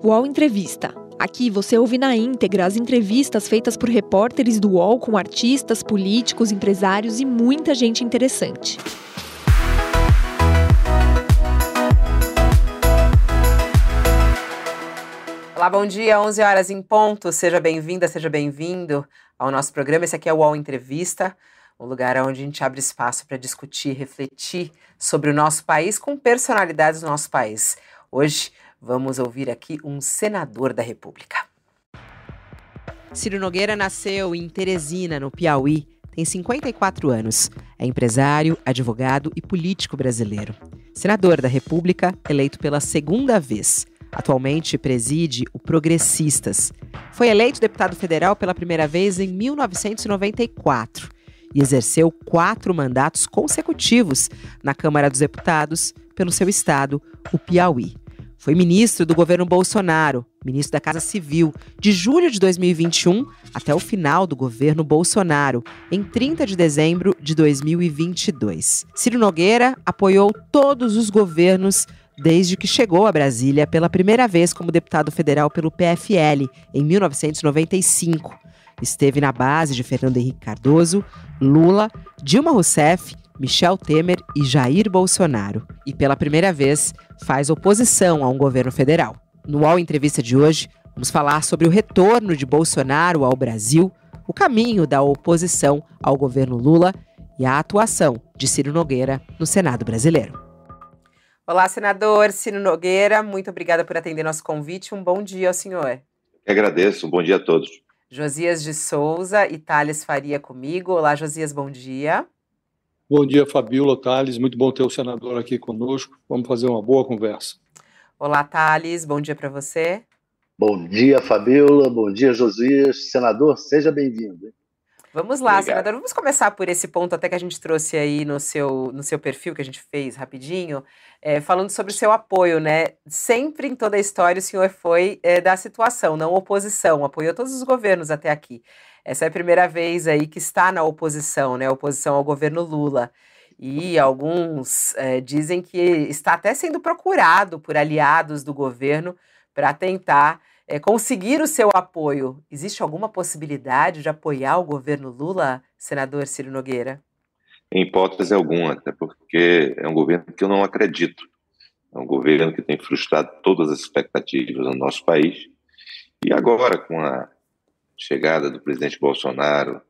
UOL Entrevista. Aqui você ouve na íntegra as entrevistas feitas por repórteres do UOL com artistas, políticos, empresários e muita gente interessante. Olá, bom dia, 11 horas em ponto. Seja bem-vinda, seja bem-vindo ao nosso programa. Esse aqui é o UOL Entrevista, um lugar onde a gente abre espaço para discutir, refletir sobre o nosso país com personalidades do nosso país. Hoje vamos ouvir aqui um senador da República. Ciro Nogueira nasceu em Teresina, no Piauí. Tem 54 anos. É empresário, advogado e político brasileiro. Senador da República, eleito pela segunda vez. Atualmente preside o Progressistas. Foi eleito deputado federal pela primeira vez em 1994 e exerceu quatro mandatos consecutivos na Câmara dos Deputados pelo seu estado, o Piauí. Foi ministro do governo Bolsonaro, ministro da Casa Civil, de julho de 2021 até o final do governo Bolsonaro, em 30 de dezembro de 2022. Ciro Nogueira apoiou todos os governos desde que chegou a Brasília pela primeira vez como deputado federal pelo PFL, em 1995. Esteve na base de Fernando Henrique Cardoso, Lula, Dilma Rousseff, Michel Temer e Jair Bolsonaro. E pela primeira vez faz oposição a um governo federal. No UOL Entrevista de hoje, vamos falar sobre o retorno de Bolsonaro ao Brasil, o caminho da oposição ao governo Lula e a atuação de Ciro Nogueira no Senado brasileiro. Olá, senador Ciro Nogueira, muito obrigada por atender nosso convite. Um bom dia ao senhor. Eu agradeço, um bom dia a todos. Josias de Souza e Thales Faria comigo. Olá, Josias, bom dia. Bom dia, Fabiola, Thales. Muito bom ter o senador aqui conosco. Vamos fazer uma boa conversa. Olá, Thales. Bom dia para você. Bom dia, Fabiola. Bom dia, Josias. Senador, seja bem-vindo. Vamos lá, Obrigado. senador. Vamos começar por esse ponto até que a gente trouxe aí no seu, no seu perfil, que a gente fez rapidinho, é, falando sobre o seu apoio, né? Sempre em toda a história o senhor foi é, da situação, não oposição, apoiou todos os governos até aqui. Essa é a primeira vez aí que está na oposição, né? Oposição ao governo Lula. E alguns é, dizem que está até sendo procurado por aliados do governo para tentar é, conseguir o seu apoio. Existe alguma possibilidade de apoiar o governo Lula, senador Ciro Nogueira? Em hipótese alguma, até porque é um governo que eu não acredito. É um governo que tem frustrado todas as expectativas no nosso país. E agora, com a chegada do presidente Bolsonaro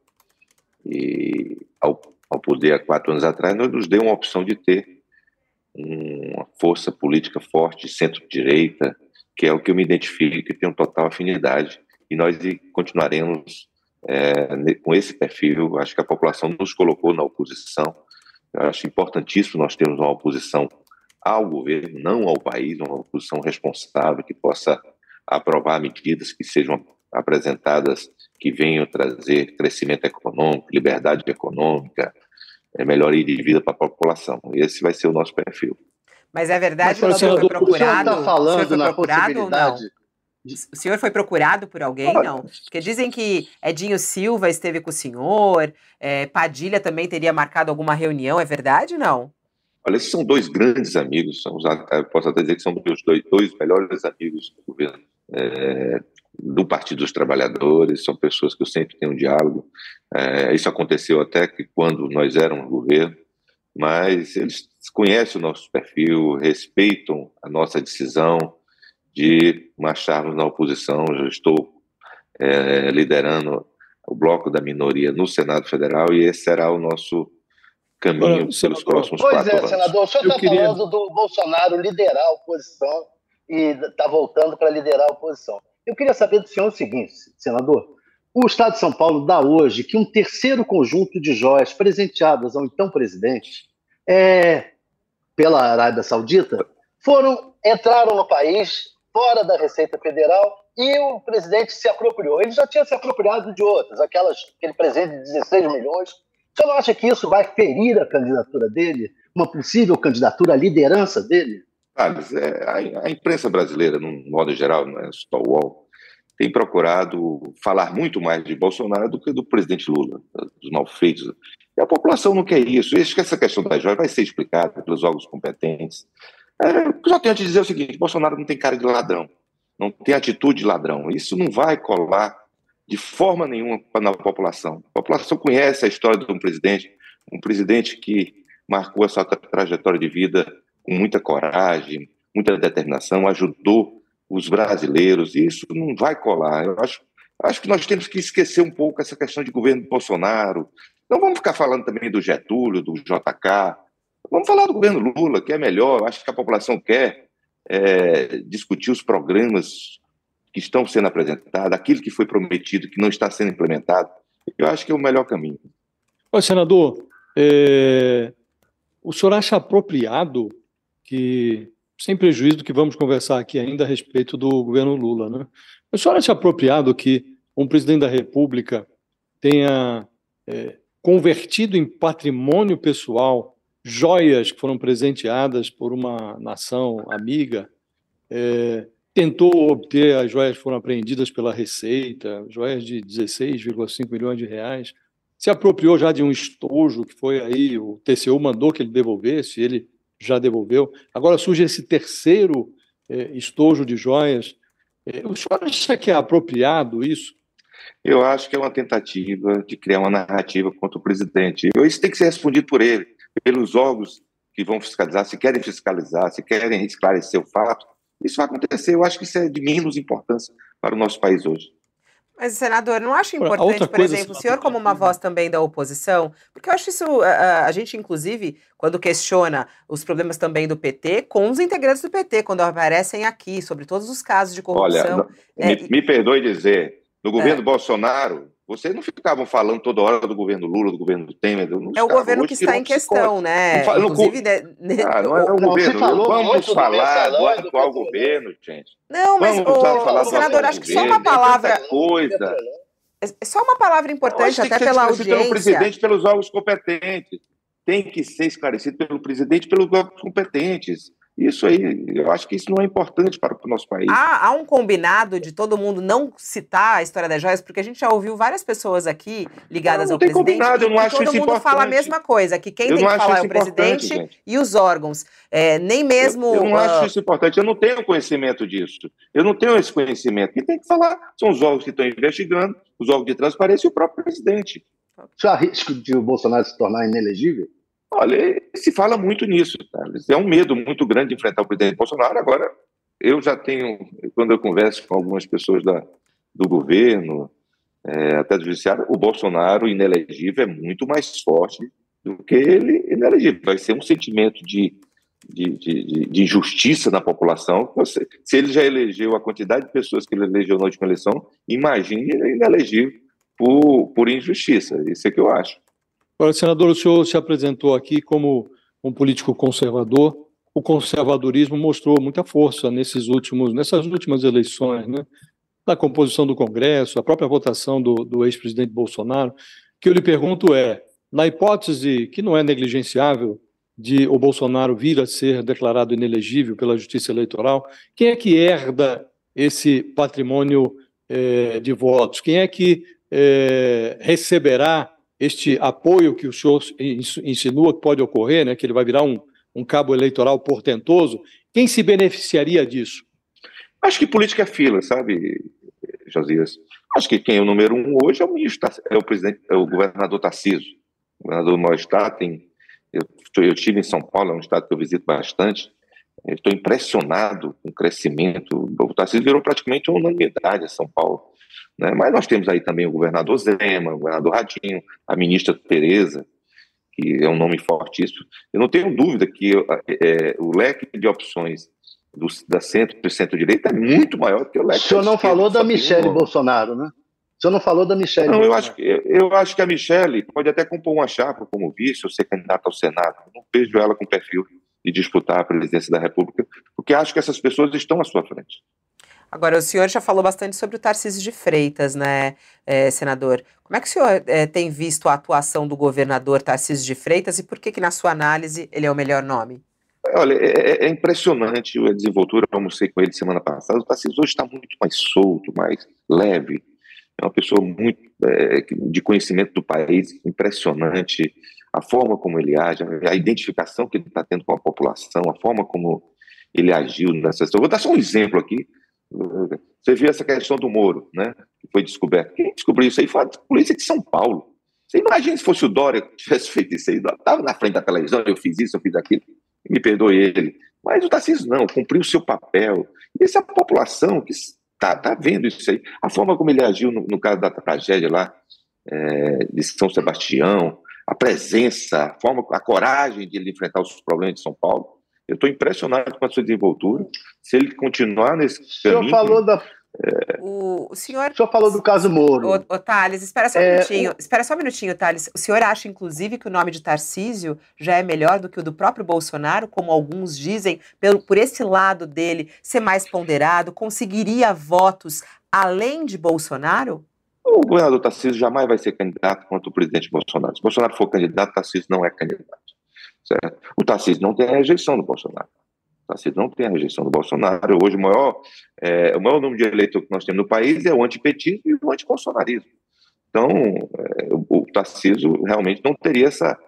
e ao, ao poder há quatro anos atrás, nos deu uma opção de ter uma força política forte, centro-direita, que é o que eu me identifico e tenho total afinidade. E nós continuaremos é, com esse perfil. Acho que a população nos colocou na oposição. Eu acho importantíssimo nós termos uma oposição ao governo, não ao país, uma oposição responsável que possa aprovar medidas que sejam apresentadas que venham trazer crescimento econômico, liberdade econômica, é, melhoria de vida para a população. Esse vai ser o nosso perfil. Mas é verdade que o senhor foi procurado? O senhor está falando na possibilidade... O senhor foi procurado por alguém, não? Porque dizem que Edinho Silva esteve com o senhor, é, Padilha também teria marcado alguma reunião, é verdade ou não? Olha, esses são dois grandes amigos, são, posso até dizer que são meus dois, dois melhores amigos do governo, é, do Partido dos Trabalhadores, são pessoas que eu sempre tenho um diálogo. É, isso aconteceu até que quando nós éramos governo, mas eles conhecem o nosso perfil, respeitam a nossa decisão de marcharmos na oposição. Eu estou é, liderando o bloco da minoria no Senado Federal e esse será o nosso caminho pelos senador, próximos pois quatro é, anos. senador, o senhor está queria... falando do Bolsonaro liderar a oposição e está voltando para liderar a oposição. Eu queria saber do senhor o seguinte, senador. O Estado de São Paulo dá hoje que um terceiro conjunto de joias presenteadas ao então presidente é, pela Arábia Saudita foram entraram no país fora da Receita Federal e o presidente se apropriou. Ele já tinha se apropriado de outras, aquelas, aquele presente de 16 milhões. Você não acha que isso vai ferir a candidatura dele? Uma possível candidatura à liderança dele? Ah, é, a, a, imprensa brasileira, no modo geral, não é só o UOL, tem procurado falar muito mais de Bolsonaro do que do presidente Lula, dos malfeitos. E a população não quer isso. E essa questão da joia vai ser explicada pelos órgãos competentes. É, só tenho a te dizer o seguinte: Bolsonaro não tem cara de ladrão. não tem atitude de ladrão. Isso não vai colar de forma nenhuma na população. A população conhece a história de um presidente, um presidente que marcou a sua trajetória de vida com muita coragem, muita determinação, ajudou os brasileiros, e isso não vai colar. Eu acho, acho que nós temos que esquecer um pouco essa questão de governo Bolsonaro. Não vamos ficar falando também do Getúlio, do JK. Vamos falar do governo Lula, que é melhor. Eu acho que a população quer é, discutir os programas que estão sendo apresentados, aquilo que foi prometido, que não está sendo implementado. Eu acho que é o melhor caminho. Ô, senador, é... o senhor acha apropriado que, sem prejuízo do que vamos conversar aqui ainda a respeito do governo Lula, né? O senhor acha apropriado que um presidente da República tenha é, convertido em patrimônio pessoal joias que foram presenteadas por uma nação amiga, é, tentou obter, as joias foram apreendidas pela Receita, joias de 16,5 milhões de reais, se apropriou já de um estojo que foi aí, o TCU mandou que ele devolvesse, ele já devolveu. Agora surge esse terceiro é, estojo de joias. É, o senhor acha que é apropriado isso? Eu acho que é uma tentativa de criar uma narrativa contra o presidente. Isso tem que ser respondido por ele, pelos órgãos que vão fiscalizar, se querem fiscalizar, se querem esclarecer o fato. Isso vai acontecer. Eu acho que isso é de menos importância para o nosso país hoje. Mas, senador, não acha importante, por exemplo, o senhor como uma voz também da oposição? Porque eu acho isso, a, a, gente, inclusive, quando questiona os problemas também do PT, com os integrantes do PT, quando aparecem aqui, sobre todos os casos de corrupção. Olha, é, me, me perdoe dizer, no governo é. Bolsonaro, vocês não ficavam falando toda hora do governo Lula, do governo Temer. É o governo que está em questão, né? Não, Inclusive, não, né, ah, não é o não, governo. Vamos falar do atual governo, gente. Não, mas, o, senador, acho que só uma palavra. Coisa. É só uma palavra importante, até pela audiência. pelo presidente, pelos órgãos competentes. Tem que ser esclarecido pelo presidente, pelos órgãos competentes. Isso aí, eu acho que isso não é importante para o nosso país. Há, há, um combinado de todo mundo não citar a história das joias, porque a gente já ouviu várias pessoas aqui ligadas não, não ao presidente. Combinado, eu não acho todo isso mundo importante. fala a mesma coisa, que quem eu tem que falar é o presidente gente. e os órgãos. É, nem mesmo. Eu, eu não uh... acho isso importante, eu não tenho conhecimento disso. Eu não tenho esse conhecimento. Quem tem que falar são os órgãos que estão investigando, os órgãos de transparência e o próprio presidente. Já há risco de o Bolsonaro se tornar inelegível? Olha, se fala muito nisso. É um medo muito grande de enfrentar o presidente Bolsonaro. Agora, eu já tenho, quando eu converso com algumas pessoas da, do governo, é, até do judiciário, o Bolsonaro inelegível é muito mais forte do que ele inelegível. Vai ser um sentimento de, de, de, de injustiça na população. Você, se ele já elegeu a quantidade de pessoas que ele elegeu na última eleição, imagine ele inelegível por, por injustiça. Isso é que eu acho. Agora, senador, o senhor se apresentou aqui como um político conservador. O conservadorismo mostrou muita força nesses últimos, nessas últimas eleições, né? Na composição do Congresso, a própria votação do, do ex-presidente Bolsonaro. O que eu lhe pergunto é, na hipótese que não é negligenciável de o Bolsonaro vir a ser declarado inelegível pela Justiça Eleitoral, quem é que herda esse patrimônio eh, de votos? Quem é que eh, receberá este apoio que o senhor insinua que pode ocorrer, né, que ele vai virar um, um cabo eleitoral portentoso, quem se beneficiaria disso? Acho que política é fila, sabe, Josias? Acho que quem é o número um hoje é o ministro, é o presidente, é o governador Tarcísio. O governador do maior estado tem. Eu, eu estive em São Paulo, é um estado que eu visito bastante. Estou impressionado com o crescimento. O Tarcísio virou praticamente uma unanimidade em São Paulo. Né? Mas nós temos aí também o governador Zema, o governador Radinho, a ministra Tereza, que é um nome fortíssimo. Eu não tenho dúvida que é, o leque de opções do, da centro e centro-direita é muito maior do que o leque. O senhor não falou da Michele Bolsonaro, né? O senhor não falou da Michele. Não, eu acho, que, eu acho que a Michele pode até compor uma chapa como vice ou ser candidata ao Senado. Eu não vejo ela com perfil de disputar a presidência da República, porque acho que essas pessoas estão à sua frente. Agora, o senhor já falou bastante sobre o Tarcísio de Freitas, né, é, senador? Como é que o senhor é, tem visto a atuação do governador Tarcísio de Freitas e por que, que, na sua análise, ele é o melhor nome? Olha, é, é, é impressionante a desenvoltura. Eu almocei com ele semana passada. O Tarcísio hoje está muito mais solto, mais leve. É uma pessoa muito é, de conhecimento do país, impressionante. A forma como ele age, a identificação que ele está tendo com a população, a forma como ele agiu nessa situação. Vou dar só um exemplo aqui Você viu essa questão do Moro, né? Que foi descoberto. Quem descobriu isso aí foi a polícia de São Paulo. Você imagina se fosse o Dória que tivesse feito isso aí. Estava na frente da televisão, eu fiz isso, eu fiz aquilo. Me perdoe ele. Mas o Tarcísio não, cumpriu o seu papel. E essa população que está tá vendo isso aí. A forma como ele agiu no, no caso da tragédia lá é, de São Sebastião, a presença, a forma, a coragem de ele enfrentar os problemas de São Paulo. Eu estou impressionado com a sua desenvoltura. Se ele continuar nesse o senhor caminho... Falou da... É... O, o, senhor... O senhor falou do caso Moro. Ô, ô Thales, espera só um é... minutinho. Espera só um minutinho, Thales. O senhor acha, inclusive, que o nome de Tarcísio já é melhor do que o do próprio Bolsonaro, como alguns dizem, pelo, por esse lado dele ser mais ponderado, conseguiria votos além de Bolsonaro? O governador Tarcísio jamais vai ser candidato contra o presidente Bolsonaro. Se Bolsonaro for candidato, Tarcísio não é candidato. Certo? O Tarcísio não tem a rejeição do Bolsonaro. O Tarcísio não tem a rejeição do Bolsonaro. Hoje, o maior, é, o maior número de eleitores que nós temos no país é o antipetismo e o antibolsonarismo. Então, é, o, Tarcísio realmente não teria essa,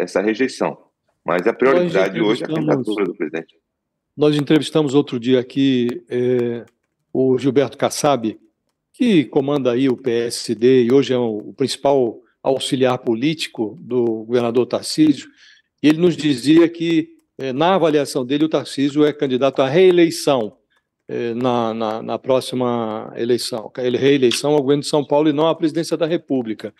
essa rejeição. Mas a prioridade hoje é a candidatura do presidente. Nós entrevistamos outro dia aqui é, o Gilberto Kassab, que comanda aí o PSD e hoje é o principal auxiliar político do governador Tarcísio, e ele nos dizia que, eh, na avaliação dele, o Tarcísio é candidato à reeleição eh, na, na, na próxima eleição, reeleição ao governo de São Paulo e não à presidência da República.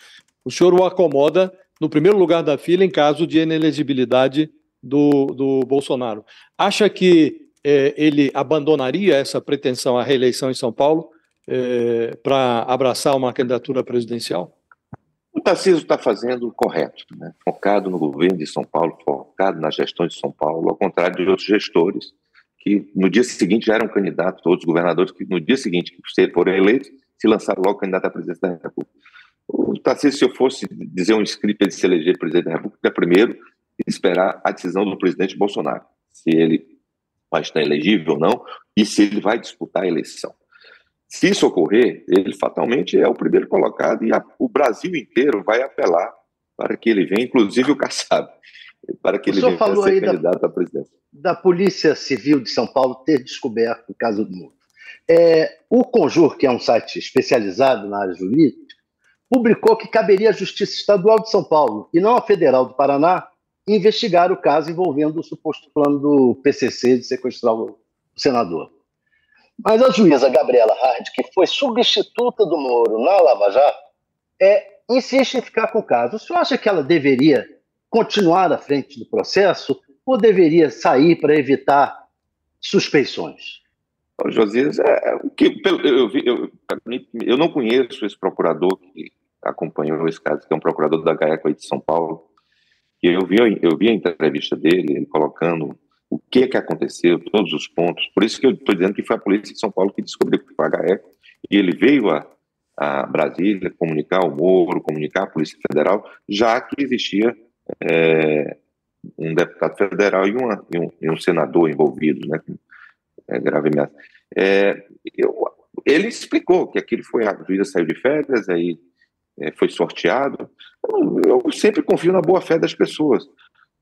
O senhor o acomoda no primeiro lugar da fila em caso de inelegibilidade do, do Bolsonaro. Acha que eh, ele abandonaria essa pretensão à reeleição em São Paulo para abraçar uma candidatura presidencial? Tarcísio está fazendo o correto, né? focado no governo de São Paulo, focado na gestão de São Paulo, ao contrário de outros gestores que no dia seguinte já eram candidatos, outros governadores que no dia seguinte que foram eleitos, se lançaram logo candidato à presidência da República. O Tarcísio, se eu fosse dizer um script de se eleger presidente da República, é primeiro esperar a decisão do presidente Bolsonaro, se ele vai estar elegível ou não, e se ele vai disputar a eleição. Se isso ocorrer, ele fatalmente é o primeiro colocado e a, o Brasil inteiro vai apelar para que ele venha, inclusive o Kassab, para que o ele venha falou ser aí candidato da, à presidência. Da Polícia Civil de São Paulo ter descoberto o caso do Muro. É, o Conjur, que é um site especializado na área jurídica, publicou que caberia à Justiça Estadual de São Paulo e não à Federal do Paraná investigar o caso envolvendo o suposto plano do PCC de sequestrar o senador. Mas a juíza Gabriela Hard, que foi substituta do Moro na Lava Jato, é, insiste em ficar com o caso. O senhor acha que ela deveria continuar à frente do processo ou deveria sair para evitar suspeições? Josias, é, o que, eu, eu, eu, não conheço esse procurador que acompanhou esse caso, que é um procurador da GAECO de São Paulo. Eu vi, eu vi a entrevista dele, ele colocando o que que aconteceu, todos os pontos. Por isso que eu estou dizendo que foi a polícia de São Paulo que descobriu que foi a HE, e ele veio a, a Brasília comunicar ao Moro, comunicar à Polícia Federal, já que existia é, um deputado federal e, uma, e, um, e, um, senador envolvidos, né, com é, grave ameaça. É, eu, ele explicou que aquilo foi, a juíza saiu de férias, aí é, foi sorteado. Eu, eu sempre confio na boa fé das pessoas.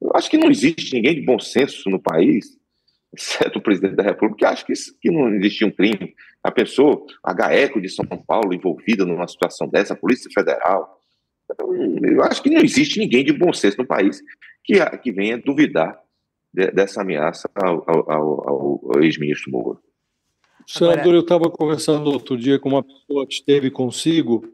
Eu acho que não existe ninguém de bom senso no país, exceto o presidente da República, que acha que, que não existia um crime. A pessoa, a GAECO de São Paulo, envolvida numa situação dessa, a Polícia Federal. Eu acho que não existe ninguém de bom senso no país que, que venha duvidar de, dessa ameaça ao, ao, ao, ao ex-ministro Moro. Senador, eu estava conversando outro dia com uma pessoa que esteve consigo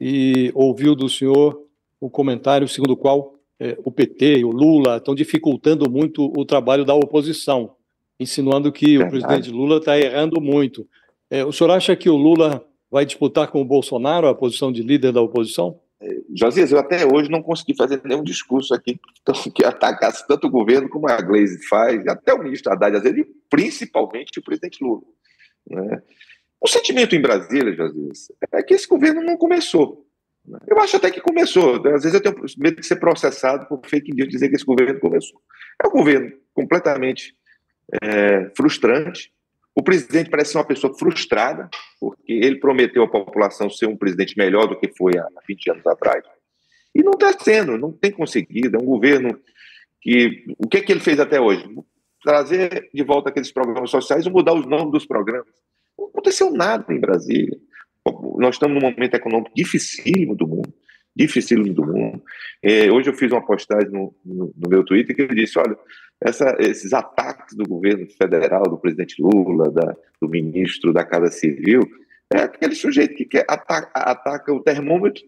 e ouviu do senhor o comentário segundo o qual é, o PT e o Lula estão dificultando muito o trabalho da oposição, insinuando que Verdade. o presidente Lula está errando muito. É, o senhor acha que o Lula vai disputar com o Bolsonaro a posição de líder da oposição? É, Josias, eu até hoje não consegui fazer nenhum discurso aqui que atacasse tanto o governo como a Gleisi faz, até o ministro Haddad, às vezes, e principalmente o presidente Lula. Né? O sentimento em Brasília, Josias, é que esse governo não começou. Eu acho até que começou. Às vezes eu tenho medo de ser processado por fake news, dizer que esse governo começou. É um governo completamente é, frustrante. O presidente parece ser uma pessoa frustrada, porque ele prometeu à população ser um presidente melhor do que foi há 20 anos atrás. E não está sendo, não tem conseguido. É um governo que. O que, é que ele fez até hoje? Trazer de volta aqueles programas sociais e mudar os nomes dos programas. Não aconteceu nada em Brasília. Nós estamos num momento econômico dificílimo do mundo, dificílimo do mundo. É, hoje eu fiz uma postagem no, no, no, meu Twitter que eu disse, olha, essa, esses ataques do governo federal, do presidente Lula, da, do ministro da Casa Civil, é aquele sujeito que quer, ataca, ataca o termômetro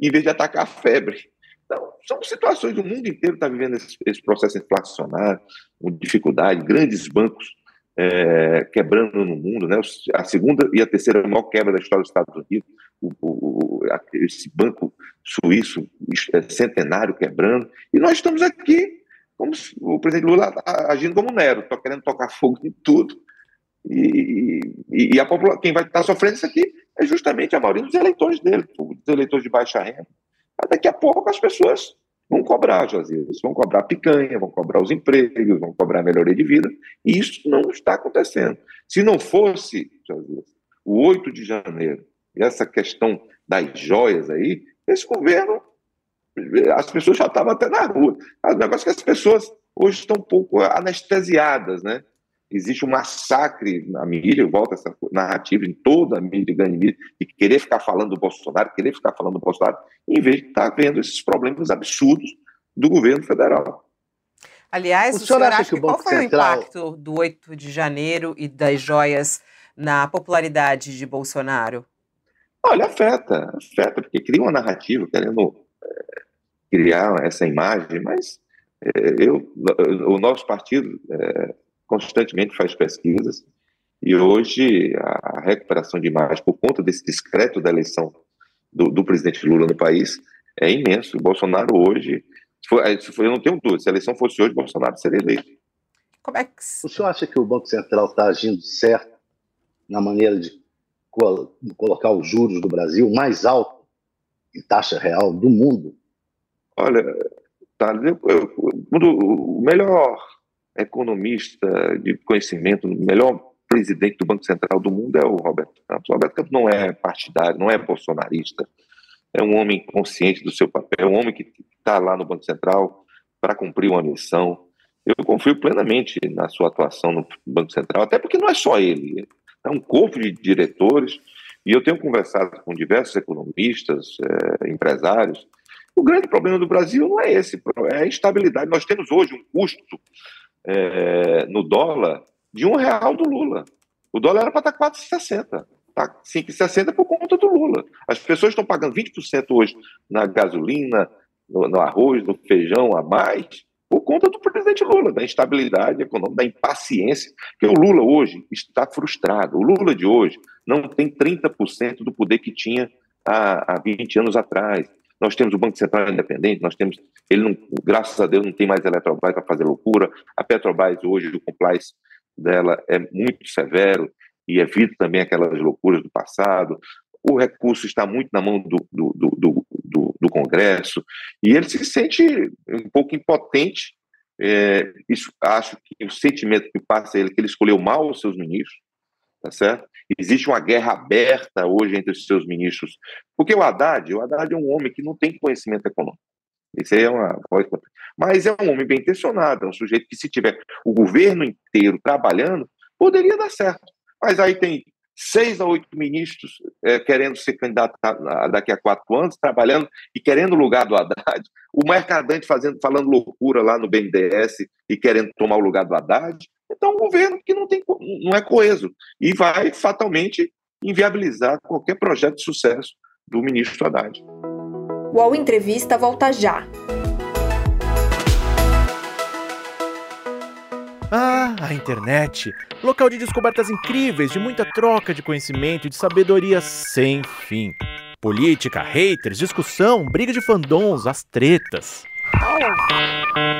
em vez de atacar a febre. Então, são situações do mundo inteiro está vivendo esse, esse, processo inflacionário, com dificuldade, grandes bancos é, quebrando no mundo, né? A segunda e a terceira maior quebra da história dos Estados Unidos, o, o, esse banco suíço é, centenário quebrando, e nós estamos aqui, como o presidente Lula agindo como Nero, está querendo tocar fogo em tudo, e, e, e a população, quem vai estar sofrendo isso aqui é justamente a maioria dos eleitores dele, dos eleitores de baixa renda. Mas daqui a pouco as pessoas vão cobrar, Josias, vão cobrar picanha, vão cobrar os empregos, vão cobrar a melhoria de vida, e isso não está acontecendo. Se não fosse, Josias, o 8 de janeiro, e essa questão das joias aí, esse governo, as pessoas já estavam até na rua. O negócio é que as pessoas hoje estão um pouco anestesiadas, né? Existe um massacre na mídia, volta essa narrativa em toda a mídia, grande mídia, de querer ficar falando do Bolsonaro, querer ficar falando do Bolsonaro, em vez de estar vendo esses problemas absurdos do governo federal. Aliás, o, o senhor, senhor acha que, qual foi Central... o impacto do 8 de janeiro e das joias na popularidade de Bolsonaro? Olha, afeta, afeta, porque cria uma narrativa querendo é, criar essa imagem, mas é, eu, o nosso partido é, constantemente faz pesquisas, e hoje a recuperação de imagem, por conta desse discreto da eleição do, do presidente Lula no país, é imenso. O Bolsonaro hoje, se for, se for, eu não tenho dúvida, se a eleição fosse hoje, Bolsonaro seria eleito. Como é que... O senhor acha que o Banco Central está agindo certo na maneira de colocar os juros do Brasil mais alto em taxa real do mundo? Olha, tá, eu, eu, o melhor economista de conhecimento, o melhor presidente do Banco Central do mundo é o Roberto Campos. O Roberto Campos não é partidário, não é bolsonarista, é um homem consciente do seu papel, é um homem que está lá no Banco Central para cumprir uma missão. Eu confio plenamente na sua atuação no Banco Central, até porque não é só ele, é um corpo de diretores, e eu tenho conversado com diversos economistas, é, empresários. O grande problema do Brasil não é esse, é a instabilidade. Nós temos hoje um custo é, no dólar de um real do Lula. O dólar era para estar 4,60. Está 5,60 por conta do Lula. As pessoas estão pagando 20% hoje na gasolina, no, no, arroz, no feijão a mais, por conta do presidente Lula, da instabilidade econômica, da impaciência. Porque o Lula hoje está frustrado. O Lula de hoje não tem 30% do poder que tinha há, há 20 anos atrás. Nós temos o Banco Central independente, nós temos, ele não, graças a Deus não tem mais Eletrobras para fazer loucura. A Petrobras hoje, o compliance dela é muito severo e evita também aquelas loucuras do passado. O recurso está muito na mão do, do, do, do, do Congresso e ele se sente um pouco impotente. É, isso, acho que o sentimento que passa a ele é que ele escolheu mal os seus ministros, tá certo? Existe uma guerra aberta hoje entre os seus ministros, porque o Haddad, o Haddad é um homem que não tem conhecimento econômico. Isso é uma Mas é um homem bem intencionado, é um sujeito que, se tiver o governo inteiro trabalhando, poderia dar certo. Mas aí tem seis a oito ministros é, querendo ser candidato daqui a quatro anos, trabalhando e querendo o lugar do Haddad, o Mercadante fazendo, falando loucura lá no BNDES e querendo tomar o lugar do Haddad, então, um governo que não, tem, não é coeso e vai fatalmente inviabilizar qualquer projeto de sucesso do ministro Haddad. O UOL Entrevista volta já. Ah, a internet! Local de descobertas incríveis, de muita troca de conhecimento e de sabedoria sem fim. Política, haters, discussão, briga de fandons, as tretas.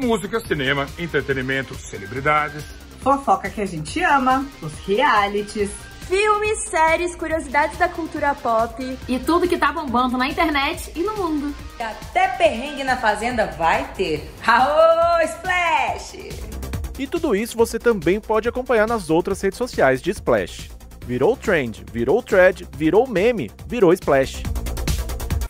Música, cinema, entretenimento, celebridades. Fofoca que a gente ama, os realities. filmes, séries, curiosidades da cultura pop e tudo que tá bombando na internet e no mundo. Até perrengue na fazenda vai ter. Aô, Splash! E tudo isso você também pode acompanhar nas outras redes sociais de Splash. Virou trend, virou thread, virou meme, virou Splash.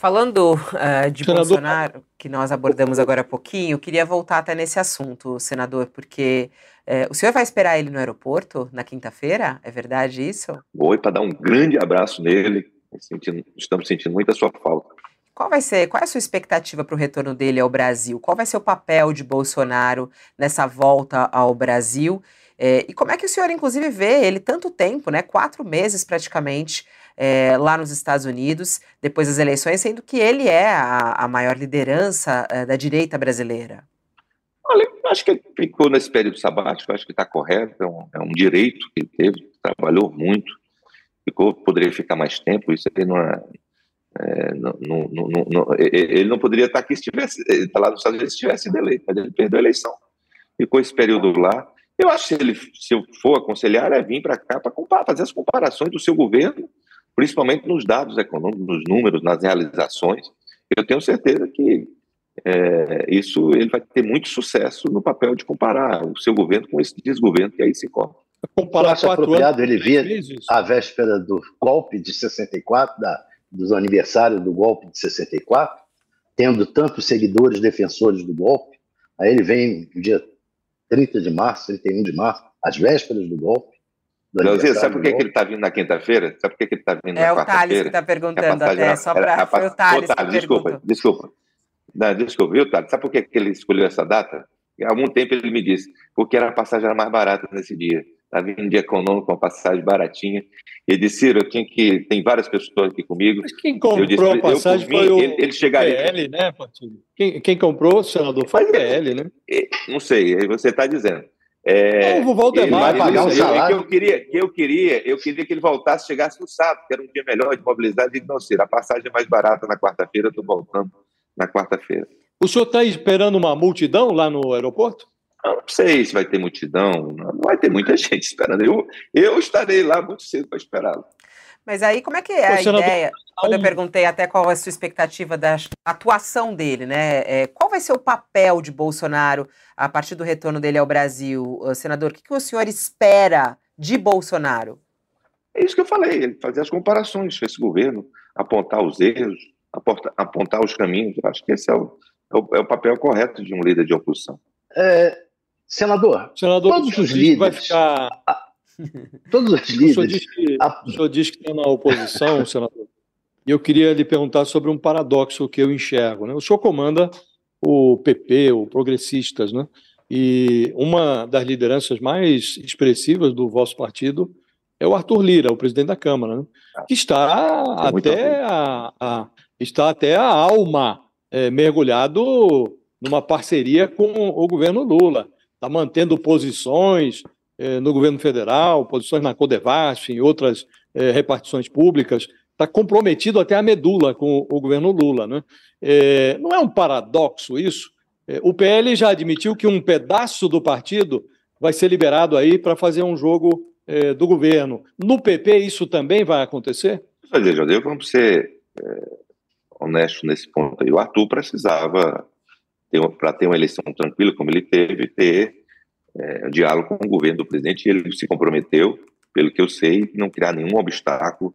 Falando uh, de senador... Bolsonaro, que nós abordamos agora há pouquinho, queria voltar até nesse assunto, senador, porque uh, o senhor vai esperar ele no aeroporto na quinta-feira? É verdade isso? Vou para dar um grande abraço nele. Sentindo, estamos sentindo muito a sua falta. Qual vai ser, qual é a sua expectativa para o retorno dele ao Brasil? Qual vai ser o papel de Bolsonaro nessa volta ao Brasil? É, e como é que o senhor, inclusive, vê ele tanto tempo, né? Quatro meses praticamente é, lá nos Estados Unidos, depois das eleições, sendo que ele é a, a maior liderança é, da direita brasileira? Olha, acho que ele ficou nesse período sabático, acho que está correto, é um, é um, direito que ele teve, trabalhou muito, ficou, poderia ficar mais tempo, isso aí não é. é não, não, não, ele não poderia estar aqui se estivesse, tá lá nos Estados Unidos se tivesse eleito, mas ele perdeu a eleição. Ficou esse período lá. Eu acho que se, ele, se eu for aconselhar, é vir para cá para fazer as comparações do seu governo principalmente nos dados econômicos, nos números, nas realizações. Eu tenho certeza que é, isso ele vai ter muito sucesso no papel de comparar o seu governo com esse desgoverno que aí se encontra. Comparar acho apropriado ele vir a véspera do golpe de 64, da, dos aniversários do golpe de 64, tendo tantos seguidores defensores do golpe, aí ele vem no dia 30 de março, 31 de março, às vésperas do golpe, Leozinho, sabe por que, que ele está vindo na quinta-feira? Sabe por que, que ele está vindo é na quarta-feira? É o Thales que está perguntando é até, só para... Foi o Thales, Ô, Thales desculpa, perguntou. desculpa. Não, desculpa, viu, Thales? Sabe por que, que ele escolheu essa data? Há algum tempo ele me disse, porque era a passagem era mais barata nesse dia. Estava vindo um dia econômico, uma passagem baratinha. Ele disse, Ciro, eu tinha que... Tem várias pessoas aqui comigo. Mas quem comprou disse, a passagem foi o ele, ele chegaria... PL, né, Patinho? Quem, quem comprou, senador, foi o PL, né? Não sei, aí você está dizendo. É, o Valdemar vai pagar um salário. Que eu queria, que eu queria, eu queria que ele voltasse, chegasse no sábado, que era um dia melhor de mobilidade e não ser. A passagem é mais barata na quarta-feira, eu estou voltando na quarta-feira. O senhor está esperando uma multidão lá no aeroporto? Eu não sei se vai ter multidão, não vai ter muita gente esperando. Eu, eu estarei lá muito cedo para esperá-lo. Mas aí, como é que é a ideia? Quando eu perguntei até qual é a sua expectativa da atuação dele, né? É, qual vai ser o papel de Bolsonaro a partir do retorno dele ao Brasil? Senador, o que, que o senhor espera de Bolsonaro? É isso que eu falei, fazer as comparações com esse governo, apontar os erros, apontar, apontar os caminhos. Eu acho que esse é o, é o, é o papel correto de um líder de oposição. É, senador, senador, todos os líderes. Vai ficar... Todos os líderes. O senhor diz que, o senhor diz que está na oposição, senador. E eu queria lhe perguntar sobre um paradoxo que eu enxergo. Né? O senhor comanda o PP, o Progressistas, né? e uma das lideranças mais expressivas do vosso partido é o Arthur Lira, o presidente da Câmara, né? que está até a, a, está até a alma é, mergulhado numa parceria com o governo Lula. Está mantendo posições no governo federal, posições na Codevasf, em outras é, repartições públicas está comprometido até a medula com o governo Lula. Né? É, não é um paradoxo isso? É, o PL já admitiu que um pedaço do partido vai ser liberado aí para fazer um jogo é, do governo. No PP isso também vai acontecer? Veja, vamos ser é, nesse ponto aí. O Arthur precisava, para ter uma eleição tranquila, como ele teve, ter é, diálogo com o governo do presidente, e ele se comprometeu, pelo que eu sei, não criar nenhum obstáculo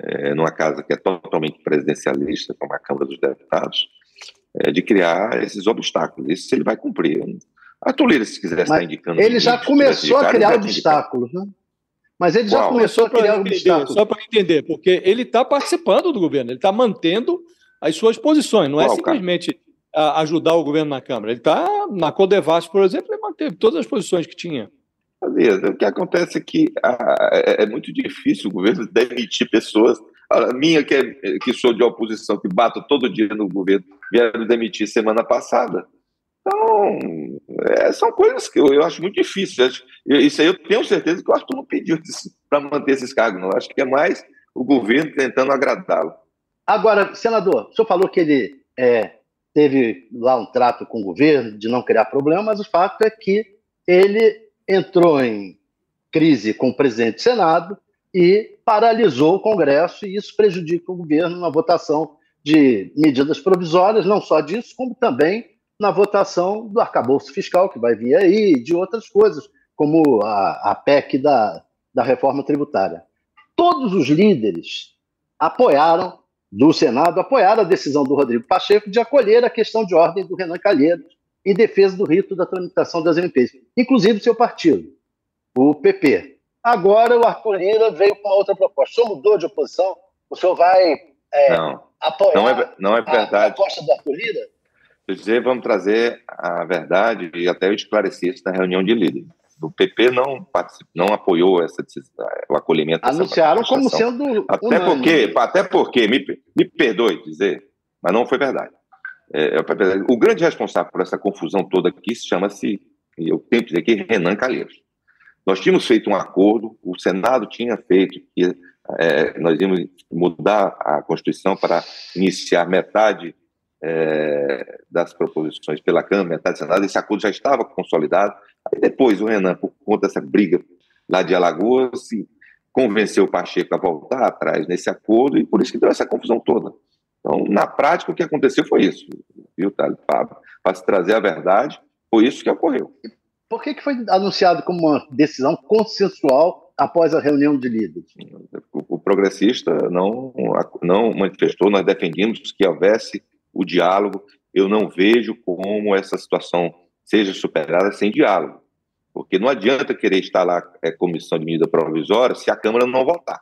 é, numa casa que é totalmente presidencialista, como a Câmara dos Deputados, é, de criar esses obstáculos. Isso ele vai cumprir. A Tolira, se quiser estar indicando. Ele já começou a criar obstáculos, né? Mas ele já Qual? começou a criar obstáculos. Só para entender, porque ele está participando do governo, ele está mantendo as suas posições, não Qual, é simplesmente ajudar o governo na Câmara. Ele está na Codevasf, por exemplo, ele manteve todas as posições que tinha. O que acontece é que ah, é, é muito difícil o governo demitir pessoas. A minha, que, é, que sou de oposição, que bato todo dia no governo, vieram demitir semana passada. Então, é, são coisas que eu, eu, acho muito difíceis. Isso aí eu tenho certeza que o Arthur não pediu para manter esses cargos, não. Eu acho que é mais o governo tentando agradá-lo. Agora, senador, o senhor falou que ele é, teve lá um trato com o governo de não criar problema, mas o fato é que ele entrou em crise com o presidente do Senado, e paralisou o Congresso, e isso prejudica o governo na votação de medidas provisórias, não só disso, como também na votação do arcabouço fiscal que vai vir aí, de outras coisas, como a, a PEC da, da reforma tributária. Todos os líderes apoiaram, do Senado, apoiaram a decisão do Rodrigo Pacheco de acolher a questão de ordem do Renan Calheiros em defesa do rito da tramitação das MPs, inclusive seu partido, o PP. Agora o Arthur Lira veio com uma outra proposta. O senhor mudou de oposição? O senhor vai é, não, apoiar não é, não é verdade. a proposta do Arthur Lira? dizer, vamos trazer a verdade, e até eu esclareci isso na reunião de líderes. O PP não não apoiou essa o acolhimento. Anunciaram como sendo até unânime. porque, até porque me, me perdoe dizer, mas não foi verdade. É, é, o grande responsável por essa confusão toda aqui chama-se, eu tenho que dizer aqui, Renan Calheiros. Nós tínhamos feito um acordo, o Senado tinha feito que é, nós íamos mudar a Constituição para iniciar metade é, das proposições pela Câmara, metade do Senado, esse acordo já estava consolidado. Aí depois o Renan, por conta dessa briga lá de Alagoas, se convenceu o Pacheco a voltar atrás nesse acordo e por isso que deu essa confusão toda. Então, na prática, o que aconteceu foi isso, viu, Thales? Para se trazer a verdade, foi isso que ocorreu. Por que, que foi anunciado como uma decisão consensual após a reunião de líderes? O, o progressista não, não manifestou, nós defendimos que houvesse o diálogo. Eu não vejo como essa situação seja superada sem diálogo, porque não adianta querer instalar é, comissão de medida provisória se a Câmara não votar.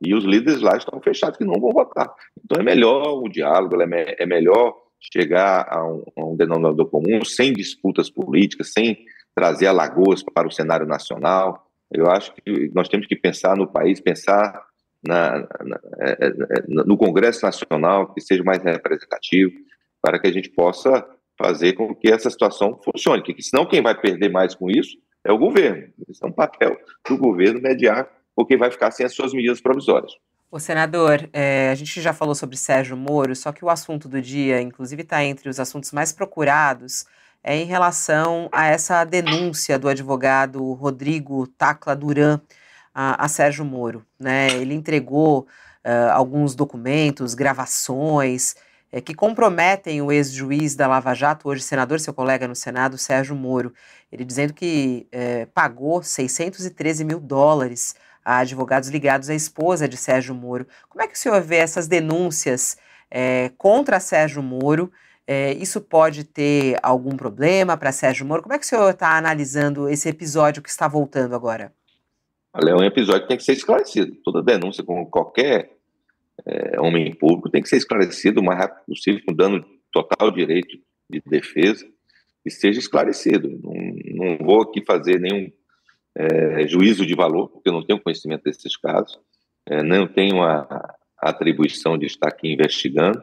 E os líderes lá estão fechados que não vão votar. Então é melhor o diálogo, é, é melhor chegar a um, a um, denominador comum sem disputas políticas, sem trazer Alagoas para o cenário nacional. Eu acho que nós temos que pensar no país, pensar na, na, é, é, é, no Congresso Nacional que seja mais representativo, para que a gente possa fazer com que essa situação funcione, porque senão quem vai perder mais com isso é o governo. Isso é um papel do governo mediar, porque vai ficar sem as suas medidas provisórias. O senador, é, a gente já falou sobre Sérgio Moro, só que o assunto do dia, inclusive está entre os assuntos mais procurados, é em relação a essa denúncia do advogado Rodrigo Tacla Duran, a, a Sérgio Moro. Né? Ele entregou uh, alguns documentos, gravações, é, que comprometem o ex-juiz da Lava Jato, hoje senador, seu colega no Senado, Sérgio Moro. Ele dizendo que é, pagou 613 mil dólares a advogados ligados à esposa de Sérgio Moro. Como é que o senhor vê essas denúncias é, contra Sérgio Moro? É, isso pode ter algum problema para Sérgio Moro? Como é que o senhor está analisando esse episódio que está voltando agora? Olha, é um episódio que tem que ser esclarecido. Toda denúncia com qualquer é, homem público tem que ser esclarecido o mais rápido possível, com dando total direito de defesa, e seja esclarecido. Não, não vou aqui fazer nenhum é, juízo de valor, porque eu não tenho conhecimento desses casos, é, não tenho a, a, atribuição de estar aqui investigando.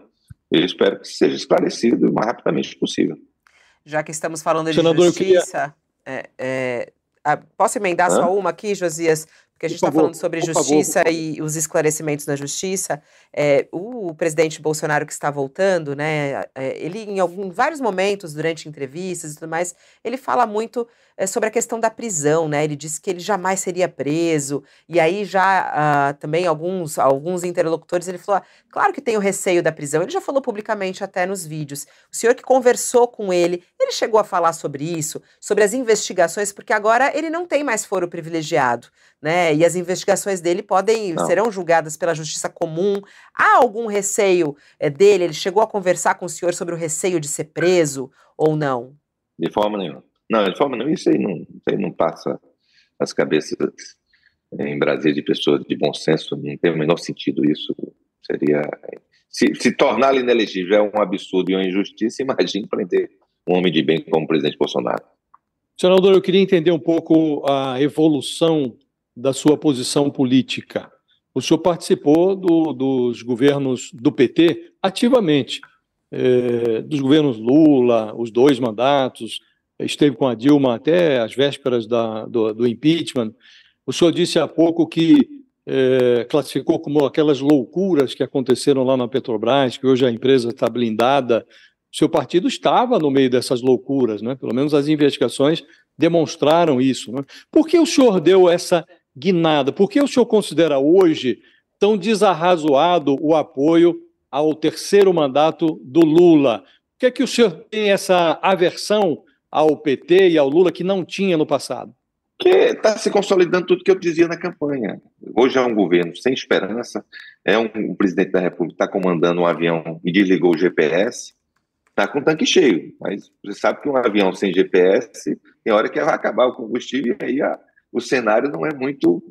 Eu espero que seja esclarecido o mais rapidamente possível. Já que estamos falando de Senador, justiça, queria... é, é ah, posso emendar Hã? só uma aqui, Josias? Porque a gente está falando sobre justiça favor. e os esclarecimentos na justiça. É, o presidente Bolsonaro que está voltando, né? É, ele, em algum, vários momentos, durante entrevistas e tudo mais, ele fala muito é, sobre a questão da prisão, né? Ele disse que ele jamais seria preso. E aí já uh, também alguns, alguns interlocutores, ele falou, ah, claro que tem o receio da prisão. Ele já falou publicamente até nos vídeos. O senhor que conversou com ele, ele chegou a falar sobre isso, sobre as investigações, porque agora ele não tem mais foro privilegiado né? E as investigações dele podem não. serão julgadas pela justiça comum. Há algum receio é, dele? Ele chegou a conversar com o senhor sobre o receio de ser preso ou não? De forma nenhuma. Não, de forma nenhuma. Isso aí não, isso aí não passa as cabeças em Brasília de pessoas de bom senso. Não tem o menor sentido isso. Seria se, se torná-lo inelegível é um absurdo e uma injustiça. Imagine prender um homem de bem como o presidente Bolsonaro. Senador, eu queria entender um pouco a evolução da sua posição política. O senhor participou do, dos governos do PT ativamente, é, dos governos Lula, os dois mandatos, esteve com a Dilma até as vésperas da, do, do impeachment. O senhor disse há pouco que é, classificou como aquelas loucuras que aconteceram lá na Petrobras, que hoje a empresa está blindada. O seu partido estava no meio dessas loucuras, né? pelo menos as investigações demonstraram isso. Né? Por que o senhor deu essa guinada? Por que o senhor considera hoje tão desarrazoado o apoio ao terceiro mandato do Lula? Por que, é que o senhor tem essa aversão ao PT e ao Lula que não tinha no passado? que está se consolidando tudo que eu dizia na campanha. Hoje é um governo sem esperança, é um, um presidente da República está comandando um avião e desligou o GPS, está com o tanque cheio, mas você sabe que um avião sem GPS tem hora que vai acabar o combustível e aí a, o cenário não é muito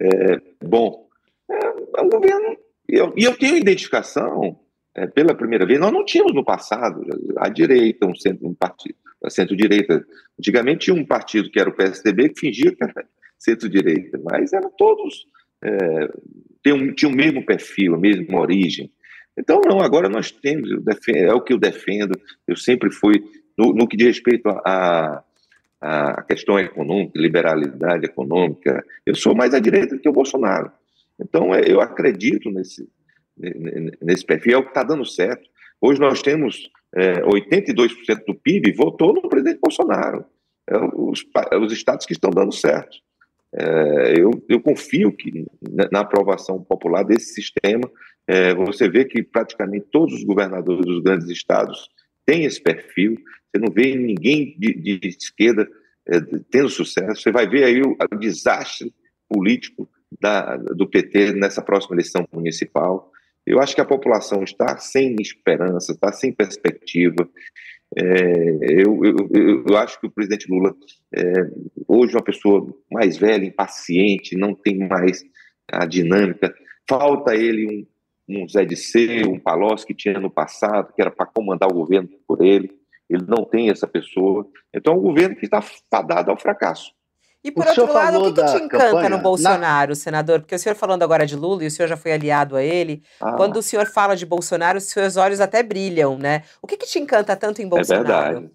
é, bom. É, um governo, e eu, tenho identificação, é, pela primeira vez, nós não tínhamos no passado, a direita, um centro, um partido, a centro-direita. Antigamente tinha um partido que era o PSDB que fingia que era centro-direita, mas eram todos. É, tinham, tinham o mesmo perfil, a mesma origem. Então, não, agora nós temos, defendo, é o que eu defendo, eu sempre fui, no, no que diz respeito a questão econômica, liberalidade econômica, eu sou mais à direita que o Bolsonaro. Então, é, eu acredito nesse, nesse perfil, é o que está dando certo. Hoje nós temos é, 82% do PIB votou no presidente Bolsonaro. É, os, os estados que estão dando certo. É, eu, eu, confio que na aprovação popular desse sistema, é, você vê que praticamente todos os governadores dos grandes estados têm esse perfil. Você não vê ninguém de, de esquerda é, tendo sucesso. Você vai ver aí o, o desastre político da, do PT nessa próxima eleição municipal. Eu acho que a população está sem esperança, está sem perspectiva. É, eu, eu, eu, acho que o presidente Lula, é, hoje, uma pessoa mais velha, impaciente, não tem mais a dinâmica. Falta ele um, um Zé de Ser, um Palocci que tinha no passado, que era para comandar o governo por ele. Ele não tem essa pessoa. Então, é um governo que está fadado ao fracasso. E por o outro lado, o que, que te encanta campanha? no Bolsonaro, Na... senador? Porque o senhor falando agora de Lula e o senhor já foi aliado a ele. Ah. Quando o senhor fala de Bolsonaro, os seus olhos até brilham, né? O que, que te encanta tanto em Bolsonaro? É verdade.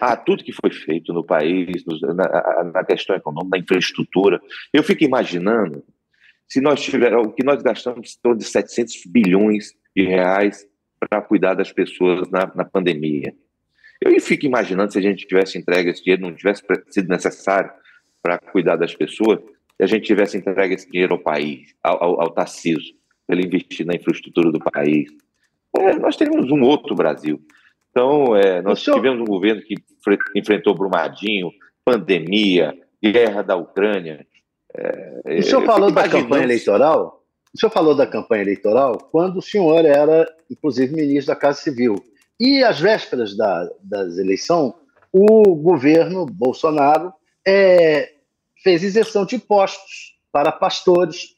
Ah, tudo que foi feito no país, na, na questão econômica, na infraestrutura. Eu fico imaginando se nós tivermos, o que nós gastamos em torno de 700 bilhões de reais para cuidar das pessoas na, na pandemia. Eu fico imaginando se a gente tivesse entregue esse dinheiro, não tivesse sido necessário para cuidar das pessoas, se a gente tivesse entregue esse dinheiro ao país, ao, ao, ao Tarciso, para ele investir na infraestrutura do país. É, nós teríamos um outro Brasil. Então, é, nós senhor... tivemos um governo que enfrentou Brumadinho, pandemia, guerra da Ucrânia. É, o senhor falou da campanha eleitoral? O senhor falou da campanha eleitoral quando o senhor era, inclusive, ministro da Casa Civil. E às vésperas da, das eleições, o governo Bolsonaro é, fez isenção de impostos para pastores.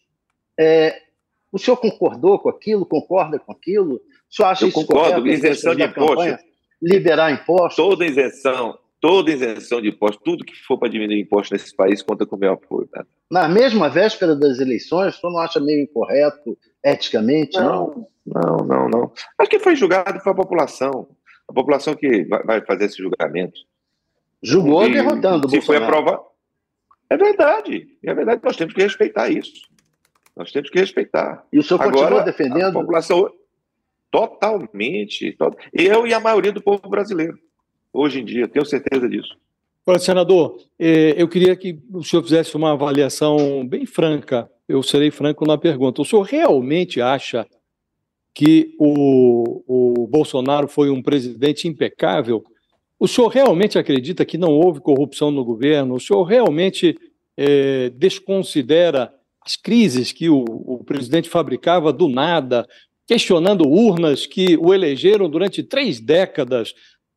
É, o senhor concordou com aquilo? Concorda com aquilo? O senhor acha Eu isso concordo, isenção de impostos. Liberar impostos? Toda isenção, toda isenção de impostos, tudo que for para diminuir impostos nesse país conta com o meu apoio. Tá? Na mesma véspera das eleições, o senhor não acha meio incorreto eticamente? Não, não, não, não. Acho que foi julgado foi a população. A população que vai fazer esse julgamento. Julgou e, derrotando se foi aprovado. É verdade, é verdade. Nós temos que respeitar isso. Nós temos que respeitar. E o senhor Agora, continua defendendo? A população totalmente. Eu e a maioria do povo brasileiro. Hoje em dia, tenho certeza disso. Senador, eh, eu queria que o senhor fizesse uma avaliação bem franca. Eu serei franco na pergunta. O senhor realmente acha que o, o Bolsonaro foi um presidente impecável? O senhor realmente acredita que não houve corrupção no governo? O senhor realmente é, desconsidera as crises que o, o presidente fabricava do nada, questionando urnas que o elegeram durante três décadas,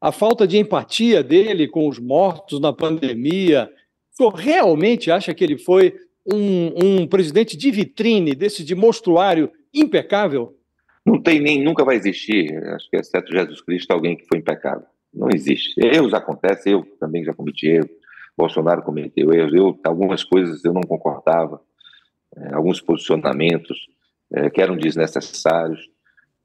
a falta de empatia dele com os mortos na pandemia? O senhor realmente acha que ele foi um, um presidente de vitrine, desse de mostruário impecável? Não tem nem, nunca vai existir, acho que exceto Jesus Cristo, alguém que foi impecável. Não existe. Erros acontecem, eu também já cometi erros, Bolsonaro cometeu erros, eu, algumas coisas eu não concordava, é, alguns posicionamentos é, que eram desnecessários,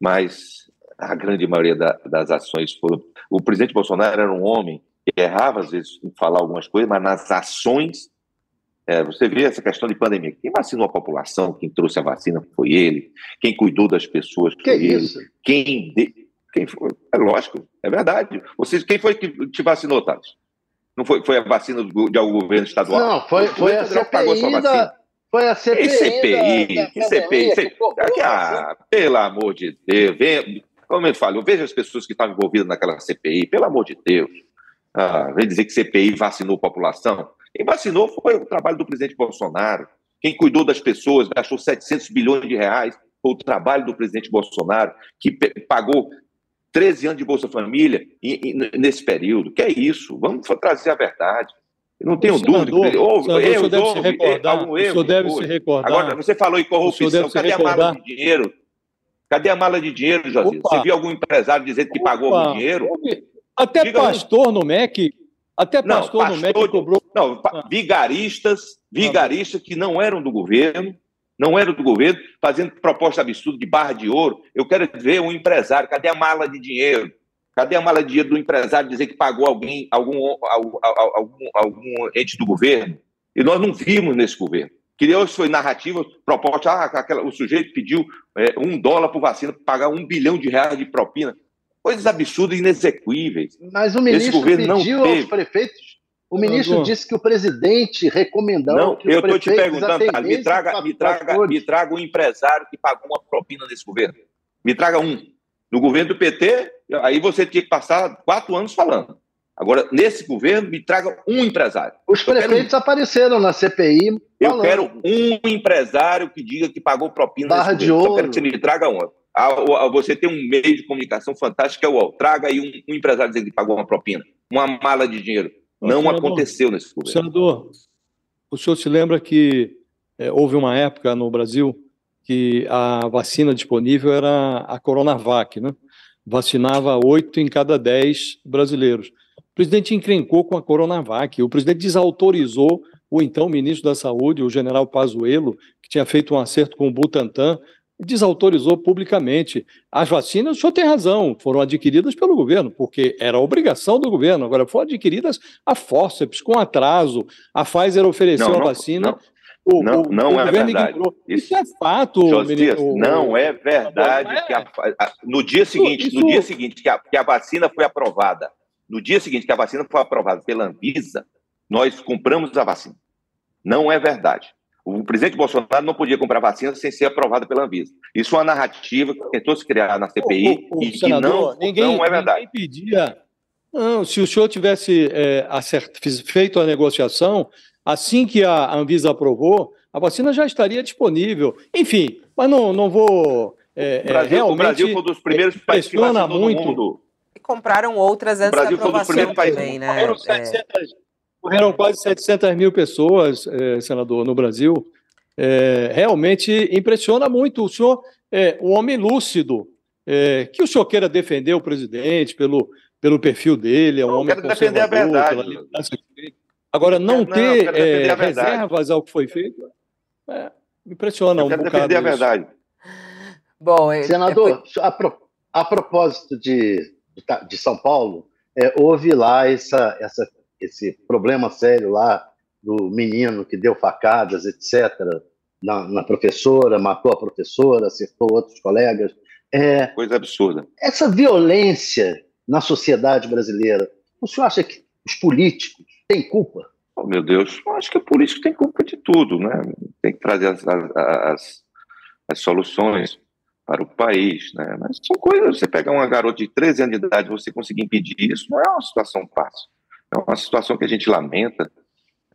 mas a grande maioria da, das ações foram. O presidente Bolsonaro era um homem que errava, às vezes, em falar algumas coisas, mas nas ações é, você vê essa questão de pandemia. Quem vacinou a população, quem trouxe a vacina foi ele, quem cuidou das pessoas foi que ele. Isso? Quem, de... quem foi... É lógico, é verdade. Você, quem foi que te vacinou, Thales? Não foi, foi a vacina de algum governo estadual? Não, foi, foi a CPI da, foi a CPI. Que CPI? Da, que CPI? Que que, ah, pelo amor de Deus, vem, como eu falo, eu vejo as pessoas que estavam envolvidas naquela CPI, pelo amor de Deus. Ah, vem dizer que CPI vacinou a população. Quem vacinou foi o trabalho do presidente Bolsonaro. Quem cuidou das pessoas, gastou 700 bilhões de reais, foi o trabalho do presidente Bolsonaro, que pagou 13 anos de Bolsa Família nesse período. Que é isso? Vamos trazer a verdade. Eu não tenho dúvida. Houve, senador, erros, deve houve, se recordar, algum erro. O senhor deve se recordar. Agora, você falou em corrupção. Cadê a mala de dinheiro? Cadê a mala de dinheiro, José? Você viu algum empresário dizendo que pagou Opa. algum dinheiro? Até Diga pastor um... no MEC. Até pastor, não, pastor no MEC cobrou. Não, vigaristas, vigaristas que não eram do governo, não eram do governo, fazendo proposta absurda de barra de ouro. Eu quero ver um empresário. Cadê a mala de dinheiro? Cadê a mala de dinheiro do empresário dizer que pagou alguém, algum, algum, algum, algum ente do governo? E nós não vimos nesse governo. Criou-se foi narrativa, proposta, ah, aquela, o sujeito pediu é, um dólar por vacina para pagar um bilhão de reais de propina. Coisas absurdas e inexequíveis. Mas o ministro pediu aos prefeitos. O ministro disse que o presidente recomendou não, que eu estou te perguntando, tá, me traga, me traga, me traga um empresário que pagou uma propina nesse governo. Me traga um. No governo do PT, aí você tinha que passar quatro anos falando. Agora, nesse governo, me traga um empresário. Os prefeitos quero... apareceram na CPI. Eu falando. quero um empresário que diga que pagou propina. Barra de ouro. Só quero que você me traga um. Você tem um meio de comunicação fantástico, que é o UOL. Traga aí um, um empresário dizendo que pagou uma propina, uma mala de dinheiro. Não senador, aconteceu nesse governo. Senador, o senhor se lembra que é, houve uma época no Brasil que a vacina disponível era a Coronavac, né? Vacinava oito em cada dez brasileiros. O presidente encrencou com a Coronavac. O presidente desautorizou o então ministro da Saúde, o general Pazuello, que tinha feito um acerto com o Butantan, desautorizou publicamente. As vacinas, o senhor tem razão, foram adquiridas pelo governo, porque era obrigação do governo, agora foram adquiridas a fórceps, com atraso. A Pfizer ofereceu não, não, a vacina, não. O, não, o, não o é verdade. Isso, isso, é fato, Josias, menino, não é verdade é. que a, a, no dia seguinte, isso, no dia seguinte que a, que a vacina foi aprovada, no dia seguinte que a vacina foi aprovada pela Anvisa, nós compramos a vacina. Não é verdade. O presidente Bolsonaro não podia comprar vacina sem ser aprovada pela Anvisa. Isso é uma narrativa que tentou se criar na CPI o, o, o e senador, que não, ninguém, não é verdade. Ninguém pedia. Não, se o senhor tivesse é, acert, feito a negociação, assim que a Anvisa aprovou, a vacina já estaria disponível. Enfim, mas não, não vou. É, o, Brasil, realmente, o Brasil foi um dos primeiros países que vacinou muito. no mundo. E compraram outras antes o Brasil da aprovação foi dos primeiros também, né? Morreram, 700, é... morreram quase 700 mil pessoas, é, senador, no Brasil. É, realmente impressiona muito. O senhor é um homem lúcido. É, que o senhor queira defender o presidente pelo, pelo perfil dele, é um não, homem quero defender a verdade. Agora, não, ter é, reservas ao que foi feito, é, impressiona eu um quero bocado. defender a verdade. Bom, Senador, é, a, pro, a, propósito de, de São Paulo, é, houve lá essa, essa, esse problema sério lá do menino que deu facadas, etc., na, na professora, matou a professora, acertou outros colegas. É, Coisa absurda. Essa violência na sociedade brasileira, o senhor acha que os políticos têm culpa? Oh, meu Deus, eu acho que o político tem culpa de tudo, né? Tem que trazer as, as, as soluções para o país, né? Mas são coisas, você pegar uma garota de 13 anos de idade e você conseguir impedir isso, não é uma situação fácil. É uma situação que a gente lamenta.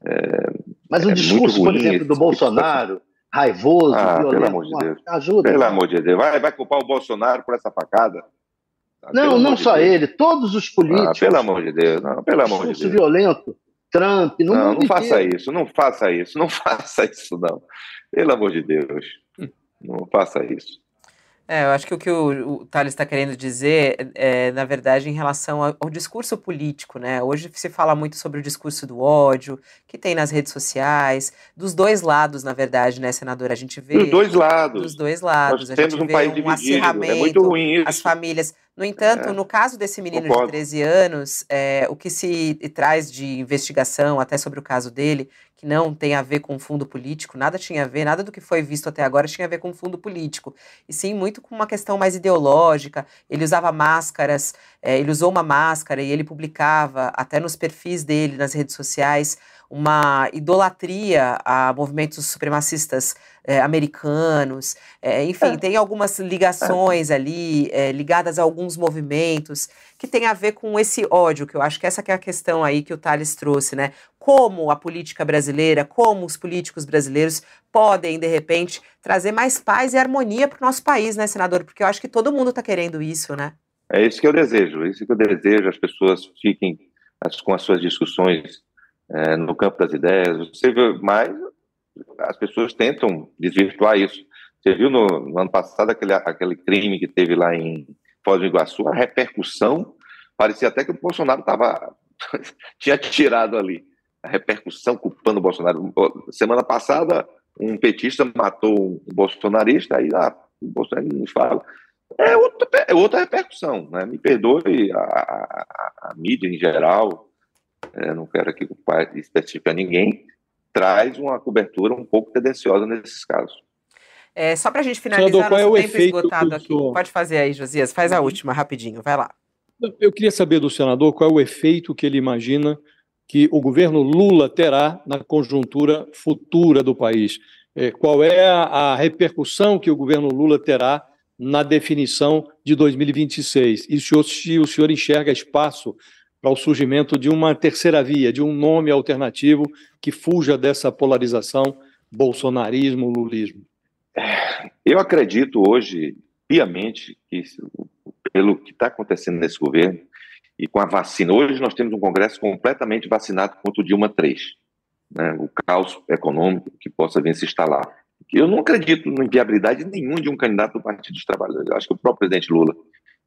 É, Mas o é discurso, por exemplo, do Bolsonaro, raivoso, ah, violento, pelo amor de Deus. ajuda. Pelo amor de Deus, vai, vai culpar o Bolsonaro por essa facada? Ah, não, não só Deus. ele, todos os políticos. Ah, pelo amor de Deus, não, pelo amor de Deus. violento, Trump, no não, não faça isso, não faça isso, não faça isso, não. Pelo amor de Deus, não faça isso. É, eu acho que o que o, o Thales está querendo dizer é, na verdade, em relação ao, ao, discurso político, né? Hoje se fala muito sobre o discurso do ódio, que tem nas redes sociais, dos dois lados, na verdade, né, senadora? A gente vê. Dos dois lados. Dos dois lados. Nós a gente um vê país um dividido. acirramento, é muito ruim isso. as famílias. No entanto, é, no caso desse menino concordo. de 13 anos, é, o que se traz de investigação, até sobre o caso dele, que não tem a ver com fundo político, nada tinha a ver, nada do que foi visto até agora tinha a ver com fundo político, e sim muito com uma questão mais ideológica. Ele usava máscaras, é, ele usou uma máscara e ele publicava até nos perfis dele nas redes sociais uma idolatria a movimentos supremacistas é, americanos, é, enfim, é. tem algumas ligações ali, é, ligadas a alguns movimentos, que tem a ver com esse ódio, que eu acho que essa que é a questão aí que o Thales trouxe, né? Como a política brasileira, como os políticos brasileiros podem, de repente, trazer mais paz e harmonia para o nosso país, né, senador? Porque eu acho que todo mundo está querendo isso, né? É isso que eu desejo, é isso que eu desejo, as pessoas fiquem com as suas discussões é, no campo das ideias, você vê mais as pessoas tentam desvirtuar isso. Você viu no, no, ano passado aquele, aquele crime que teve lá em Foz do Iguaçu, a repercussão, parecia até que o Bolsonaro tava, tinha tirado ali. A repercussão culpando o Bolsonaro. Semana passada, um petista matou um bolsonarista, aí ah, o Bolsonaro nos fala. É outra, é outra repercussão, né? Me perdoe a, a, a mídia em geral, é, não quero aqui especificar ninguém, traz uma cobertura um pouco tendenciosa nesses casos. É, só para a gente finalizar, Senador, qual é o efeito esgotado aqui. Senhor... Pode fazer aí, Josias, faz a última, rapidinho, vai lá. Eu queria saber do senador qual é o efeito que ele imagina que o governo Lula terá na conjuntura futura do país. É, qual é a, repercussão que o governo Lula terá na definição de 2026? E se o senhor enxerga espaço para o surgimento de uma terceira via, de um nome alternativo que fuja dessa polarização bolsonarismo-lulismo? Eu acredito hoje, piamente, que pelo que está acontecendo nesse governo e com a vacina, hoje nós temos um Congresso completamente vacinado contra o Dilma III, né, o caos econômico que possa vir se instalar. Eu não acredito na inviabilidade nenhum de um candidato do Partido dos Trabalhadores. Eu acho que o próprio presidente Lula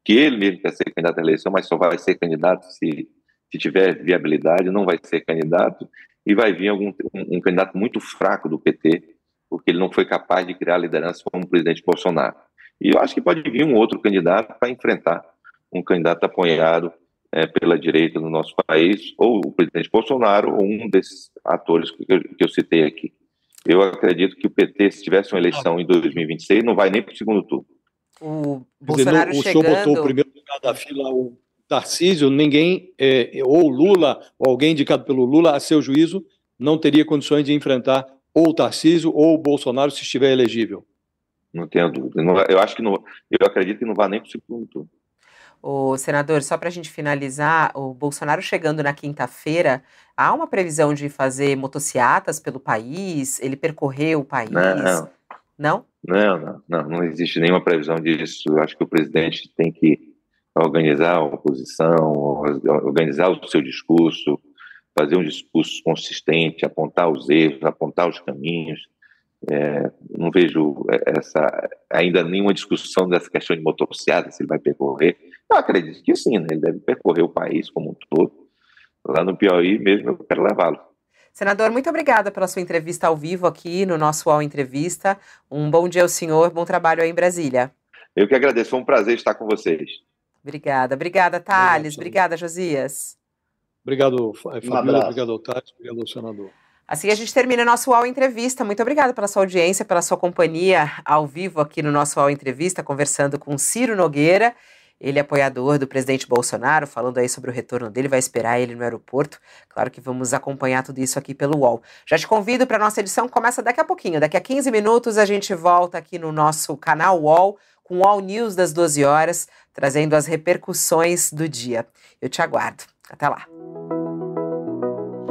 que ele mesmo quer ser candidato à eleição, mas só vai ser candidato se, se tiver viabilidade, não vai ser candidato, e vai vir algum, um, um candidato muito fraco do PT, porque ele não foi capaz de criar liderança como o presidente Bolsonaro. E eu acho que pode vir um outro candidato para enfrentar um candidato apoiado é, pela direita no nosso país, ou o presidente Bolsonaro, ou um desses atores que eu, que eu citei aqui. Eu acredito que o PT, se tivesse uma eleição em 2026, não vai nem para o segundo turno o Bolsonaro dizer, chegando... O senhor botou o primeiro lugar da fila o Tarcísio, ninguém, é, ou Lula, ou alguém indicado pelo Lula, a seu juízo, não teria condições de enfrentar ou o Tarcísio ou o Bolsonaro se estiver elegível. Não tenho dúvida. Eu acho que não, eu acredito que não vai nem para o segundo turno. O senador, só para a gente finalizar, o Bolsonaro chegando na quinta-feira, há uma previsão de fazer motociatas pelo país? Ele percorrer o país? Não, não? Não, não, não, não existe nenhuma previsão disso. Eu acho que o presidente tem que organizar a oposição, organizar o seu discurso, fazer um discurso consistente, apontar os erros, apontar os caminhos. É, não vejo essa ainda nenhuma discussão dessa questão de motocicleta, se ele vai percorrer. Eu acredito que sim, né? ele deve percorrer o país como um todo. Lá no Piauí mesmo eu quero levá-lo. Senador, muito obrigada pela sua entrevista ao vivo aqui no nosso UOL Entrevista. Um bom dia ao senhor, bom trabalho aí em Brasília. Eu que agradeço, foi um prazer estar com vocês. Obrigada, obrigada, Thales, obrigada, Josias. Obrigado, Fabiola, um obrigado, Thales, obrigado, senador. Assim a gente termina nosso UOL Entrevista. Muito obrigada pela sua audiência, pela sua companhia ao vivo aqui no nosso UOL Entrevista, conversando com Ciro Nogueira. Ele é apoiador do presidente Bolsonaro, falando aí sobre o retorno dele, vai esperar ele no aeroporto. Claro que vamos acompanhar tudo isso aqui pelo UOL. Já te convido para a nossa edição, começa daqui a pouquinho. Daqui a 15 minutos a gente volta aqui no nosso canal UOL com o UOL News das 12 horas, trazendo as repercussões do dia. Eu te aguardo. Até lá.